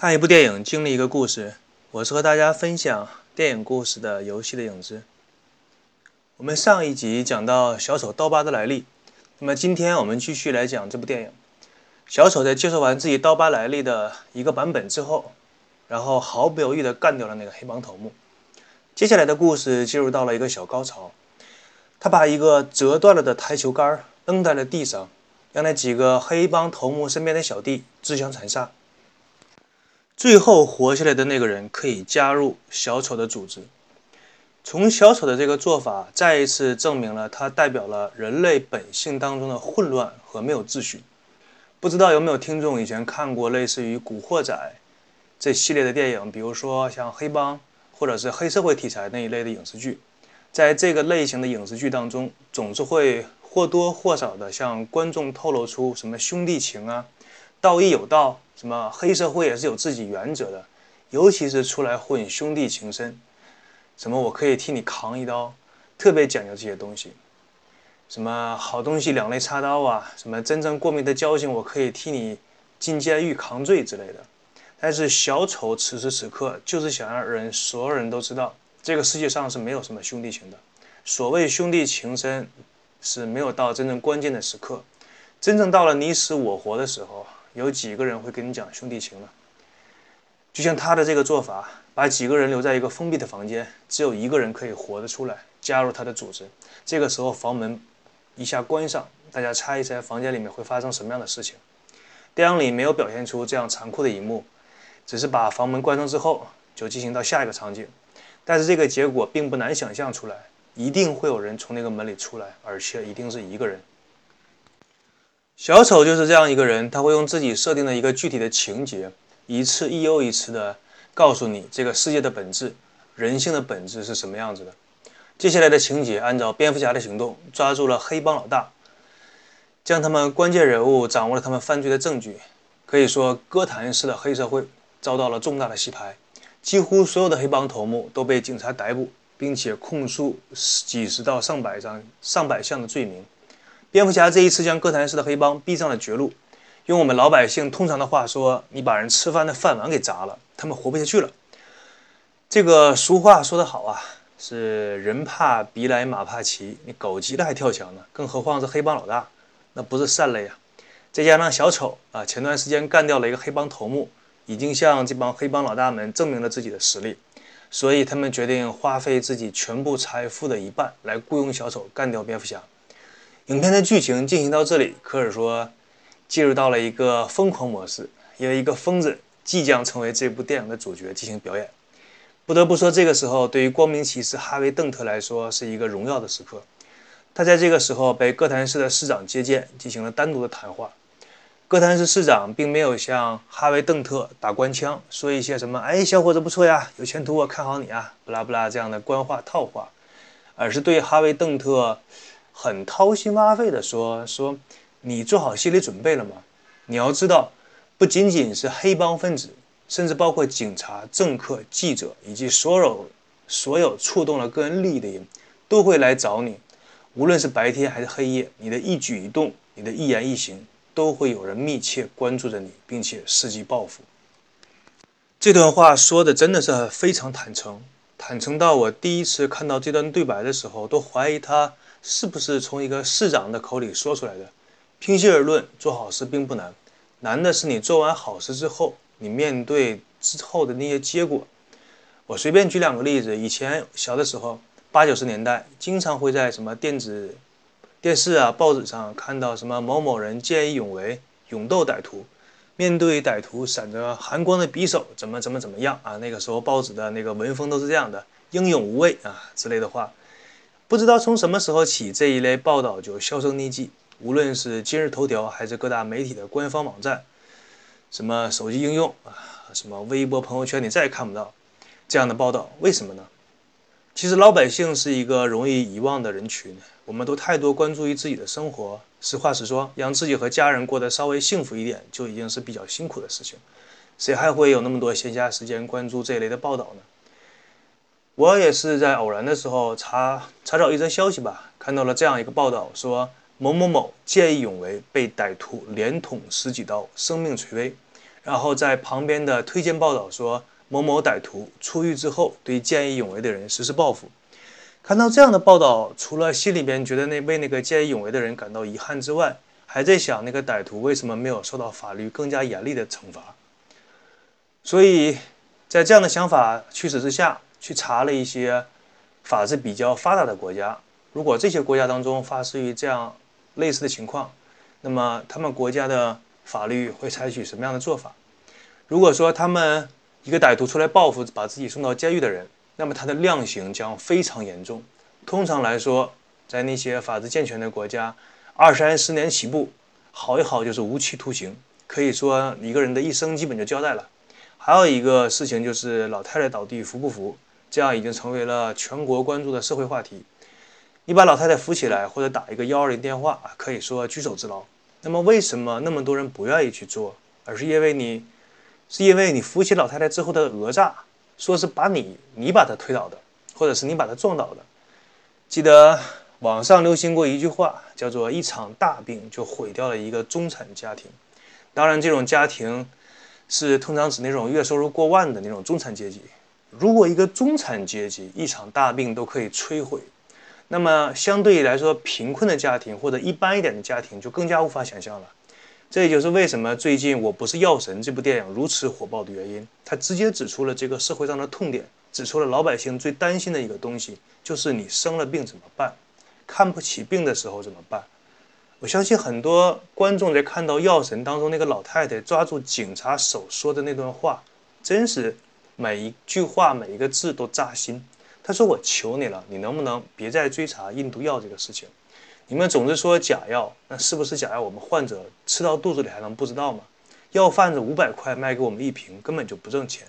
看一部电影，经历一个故事。我是和大家分享电影故事的游戏的影子。我们上一集讲到小丑刀疤的来历，那么今天我们继续来讲这部电影。小丑在接受完自己刀疤来历的一个版本之后，然后毫不犹豫地干掉了那个黑帮头目。接下来的故事进入到了一个小高潮，他把一个折断了的台球杆扔在了地上，让那几个黑帮头目身边的小弟自相残杀。最后活下来的那个人可以加入小丑的组织。从小丑的这个做法，再一次证明了他代表了人类本性当中的混乱和没有秩序。不知道有没有听众以前看过类似于《古惑仔》这系列的电影，比如说像黑帮或者是黑社会题材那一类的影视剧。在这个类型的影视剧当中，总是会或多或少的向观众透露出什么兄弟情啊。道义有道，什么黑社会也是有自己原则的，尤其是出来混兄弟情深，什么我可以替你扛一刀，特别讲究这些东西。什么好东西两肋插刀啊，什么真正过命的交情，我可以替你进监狱扛罪之类的。但是小丑此时此刻就是想让人所有人都知道，这个世界上是没有什么兄弟情的。所谓兄弟情深，是没有到真正关键的时刻，真正到了你死我活的时候。有几个人会跟你讲兄弟情呢？就像他的这个做法，把几个人留在一个封闭的房间，只有一个人可以活得出来，加入他的组织。这个时候房门一下关上，大家猜一猜房间里面会发生什么样的事情？电影里没有表现出这样残酷的一幕，只是把房门关上之后就进行到下一个场景。但是这个结果并不难想象出来，一定会有人从那个门里出来，而且一定是一个人。小丑就是这样一个人，他会用自己设定的一个具体的情节，一次又一次的告诉你这个世界的本质，人性的本质是什么样子的。接下来的情节按照蝙蝠侠的行动，抓住了黑帮老大，将他们关键人物掌握了他们犯罪的证据。可以说，哥谭市的黑社会遭到了重大的洗牌，几乎所有的黑帮头目都被警察逮捕，并且控诉几十到上百张、上百项的罪名。蝙蝠侠这一次将哥谭市的黑帮逼上了绝路，用我们老百姓通常的话说，你把人吃饭的饭碗给砸了，他们活不下去了。这个俗话说得好啊，是人怕鼻来马怕骑，你狗急了还跳墙呢，更何况是黑帮老大，那不是善类啊。再加上小丑啊，前段时间干掉了一个黑帮头目，已经向这帮黑帮老大们证明了自己的实力，所以他们决定花费自己全部财富的一半来雇佣小丑干掉蝙蝠侠。影片的剧情进行到这里，可以说进入到了一个疯狂模式，因为一个疯子即将成为这部电影的主角进行表演。不得不说，这个时候对于光明骑士哈维·邓特来说是一个荣耀的时刻。他在这个时候被哥谭市的市长接见，进行了单独的谈话。哥谭市市长并没有向哈维·邓特打官腔，说一些什么“哎，小伙子不错呀，有前途，我看好你啊”不拉不拉这样的官话套话，而是对哈维·邓特。很掏心挖肺的说说，你做好心理准备了吗？你要知道，不仅仅是黑帮分子，甚至包括警察、政客、记者以及所有所有触动了个人利益的人，都会来找你。无论是白天还是黑夜，你的一举一动，你的一言一行，都会有人密切关注着你，并且伺机报复。这段话说的真的是非常坦诚，坦诚到我第一次看到这段对白的时候，都怀疑他。是不是从一个市长的口里说出来的？平心而论，做好事并不难，难的是你做完好事之后，你面对之后的那些结果。我随便举两个例子：以前小的时候，八九十年代，经常会在什么电子、电视啊、报纸上看到什么某某人见义勇为，勇斗歹徒，面对歹徒闪着寒光的匕首，怎么怎么怎么样啊？那个时候报纸的那个文风都是这样的，英勇无畏啊之类的话。不知道从什么时候起，这一类报道就销声匿迹。无论是今日头条，还是各大媒体的官方网站，什么手机应用啊，什么微博、朋友圈，你再也看不到这样的报道。为什么呢？其实老百姓是一个容易遗忘的人群，我们都太多关注于自己的生活。实话实说，让自己和家人过得稍微幸福一点，就已经是比较辛苦的事情。谁还会有那么多闲暇时间关注这一类的报道呢？我也是在偶然的时候查查找一则消息吧，看到了这样一个报道，说某某某见义勇为被歹徒连捅十几刀，生命垂危。然后在旁边的推荐报道说某某歹徒出狱之后对见义勇为的人实施报复。看到这样的报道，除了心里边觉得那为那个见义勇为的人感到遗憾之外，还在想那个歹徒为什么没有受到法律更加严厉的惩罚。所以在这样的想法驱使之下去查了一些法治比较发达的国家，如果这些国家当中发生于这样类似的情况，那么他们国家的法律会采取什么样的做法？如果说他们一个歹徒出来报复，把自己送到监狱的人。那么他的量刑将非常严重。通常来说，在那些法治健全的国家，二三十年起步，好一好就是无期徒刑，可以说一个人的一生基本就交代了。还有一个事情就是老太太倒地扶不扶，这样已经成为了全国关注的社会话题。你把老太太扶起来，或者打一个幺二零电话，可以说举手之劳。那么为什么那么多人不愿意去做？而是因为你，是因为你扶起老太太之后的讹诈。说是把你你把她推倒的，或者是你把她撞倒的。记得网上流行过一句话，叫做“一场大病就毁掉了一个中产家庭”。当然，这种家庭是通常指那种月收入过万的那种中产阶级。如果一个中产阶级一场大病都可以摧毁，那么相对来说贫困的家庭或者一般一点的家庭就更加无法想象了。这也就是为什么最近《我不是药神》这部电影如此火爆的原因。它直接指出了这个社会上的痛点，指出了老百姓最担心的一个东西，就是你生了病怎么办？看不起病的时候怎么办？我相信很多观众在看到《药神》当中那个老太太抓住警察手说的那段话，真是每一句话每一个字都扎心。他说：“我求你了，你能不能别再追查印度药这个事情？”你们总是说假药，那是不是假药？我们患者吃到肚子里还能不知道吗？药贩子五百块卖给我们一瓶，根本就不挣钱。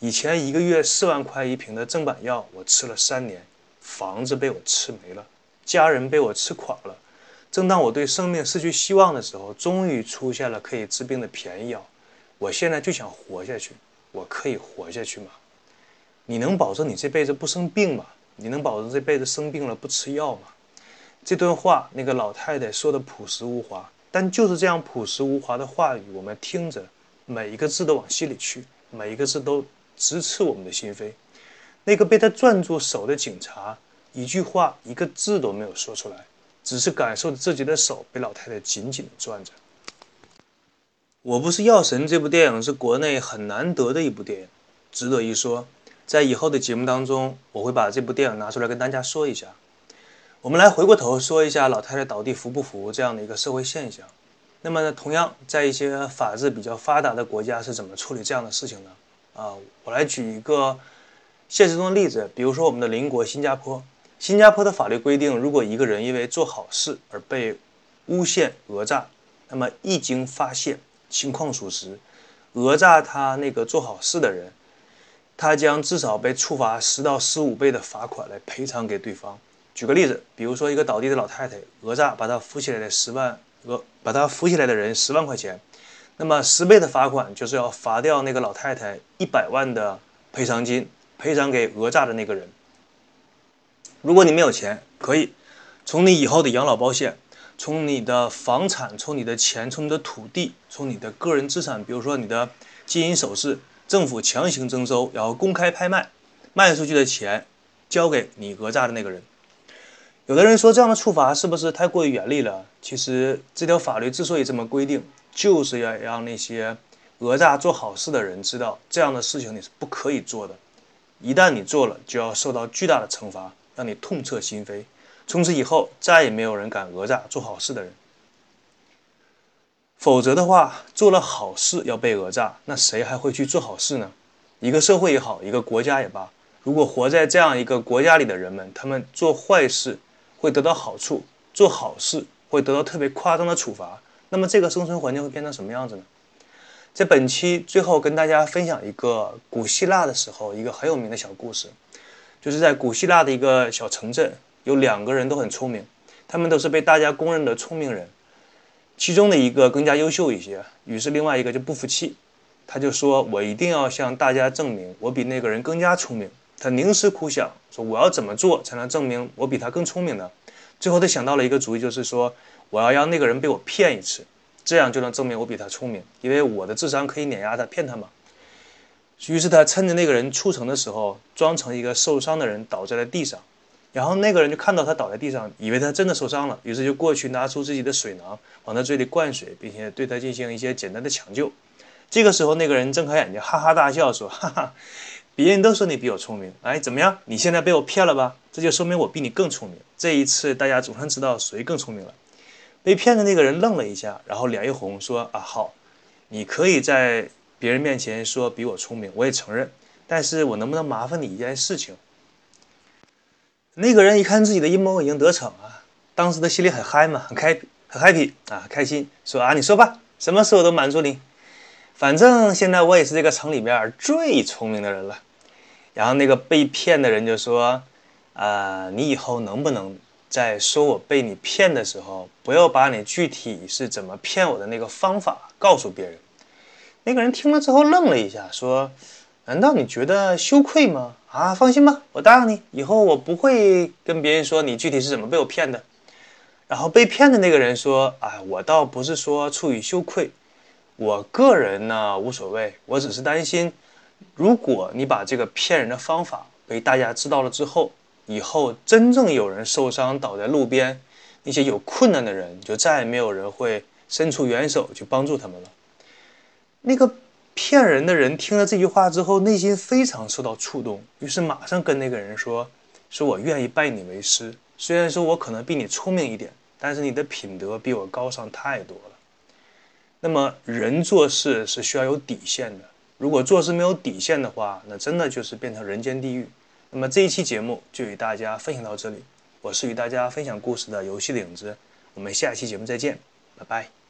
以前一个月四万块一瓶的正版药，我吃了三年，房子被我吃没了，家人被我吃垮了。正当我对生命失去希望的时候，终于出现了可以治病的便宜药。我现在就想活下去，我可以活下去吗？你能保证你这辈子不生病吗？你能保证这辈子生病了不吃药吗？这段话，那个老太太说的朴实无华，但就是这样朴实无华的话语，我们听着，每一个字都往心里去，每一个字都直刺我们的心扉。那个被他攥住手的警察，一句话、一个字都没有说出来，只是感受着自己的手被老太太紧紧地攥着。我不是药神这部电影是国内很难得的一部电影，值得一说。在以后的节目当中，我会把这部电影拿出来跟大家说一下。我们来回过头说一下老太太倒地扶不扶这样的一个社会现象。那么呢，同样在一些法治比较发达的国家是怎么处理这样的事情呢？啊，我来举一个现实中的例子，比如说我们的邻国新加坡。新加坡的法律规定，如果一个人因为做好事而被诬陷讹诈，那么一经发现情况属实，讹诈他那个做好事的人，他将至少被处罚十到十五倍的罚款来赔偿给对方。举个例子，比如说一个倒地的老太太讹诈把她扶起来的十万讹把她扶起来的人十万块钱，那么十倍的罚款就是要罚掉那个老太太一百万的赔偿金，赔偿给讹诈的那个人。如果你没有钱，可以从你以后的养老保险，从你的房产，从你的钱，从你的土地，从你的个人资产，比如说你的金银首饰，政府强行征收，然后公开拍卖，卖出去的钱交给你讹诈的那个人。有的人说这样的处罚是不是太过于严厉了？其实这条法律之所以这么规定，就是要让那些讹诈做好事的人知道，这样的事情你是不可以做的。一旦你做了，就要受到巨大的惩罚，让你痛彻心扉。从此以后，再也没有人敢讹诈做好事的人。否则的话，做了好事要被讹诈，那谁还会去做好事呢？一个社会也好，一个国家也罢，如果活在这样一个国家里的人们，他们做坏事。会得到好处，做好事会得到特别夸张的处罚，那么这个生存环境会变成什么样子呢？在本期最后跟大家分享一个古希腊的时候一个很有名的小故事，就是在古希腊的一个小城镇，有两个人都很聪明，他们都是被大家公认的聪明人，其中的一个更加优秀一些，于是另外一个就不服气，他就说：“我一定要向大家证明，我比那个人更加聪明。”他凝思苦想，说：“我要怎么做才能证明我比他更聪明呢？”最后，他想到了一个主意，就是说：“我要让那个人被我骗一次。这样就能证明我比他聪明，因为我的智商可以碾压他，骗他嘛。于是他趁着那个人出城的时候，装成一个受伤的人倒在了地上，然后那个人就看到他倒在地上，以为他真的受伤了，于是就过去拿出自己的水囊往他嘴里灌水，并且对他进行一些简单的抢救。这个时候，那个人睁开眼睛，哈哈大笑说：“哈哈，别人都说你比我聪明，哎，怎么样？你现在被我骗了吧？这就说明我比你更聪明。这一次，大家总算知道谁更聪明了。”被骗的那个人愣了一下，然后脸一红，说：“啊，好，你可以在别人面前说比我聪明，我也承认。但是我能不能麻烦你一件事情？”那个人一看自己的阴谋已经得逞啊，当时的心里很嗨嘛，很开很 happy 啊，开心，说：“啊，你说吧，什么事我都满足你。反正现在我也是这个城里边最聪明的人了。”然后那个被骗的人就说：“啊，你以后能不能？”在说我被你骗的时候，不要把你具体是怎么骗我的那个方法告诉别人。那个人听了之后愣了一下，说：“难道你觉得羞愧吗？”啊，放心吧，我答应你，以后我不会跟别人说你具体是怎么被我骗的。然后被骗的那个人说：“哎，我倒不是说出于羞愧，我个人呢无所谓，我只是担心，如果你把这个骗人的方法被大家知道了之后。”以后真正有人受伤倒在路边，那些有困难的人就再也没有人会伸出援手去帮助他们了。那个骗人的人听了这句话之后，内心非常受到触动，于是马上跟那个人说：“说我愿意拜你为师。虽然说我可能比你聪明一点，但是你的品德比我高尚太多了。那么人做事是需要有底线的，如果做事没有底线的话，那真的就是变成人间地狱。”那么这一期节目就与大家分享到这里，我是与大家分享故事的游戏的影子，我们下期节目再见，拜拜。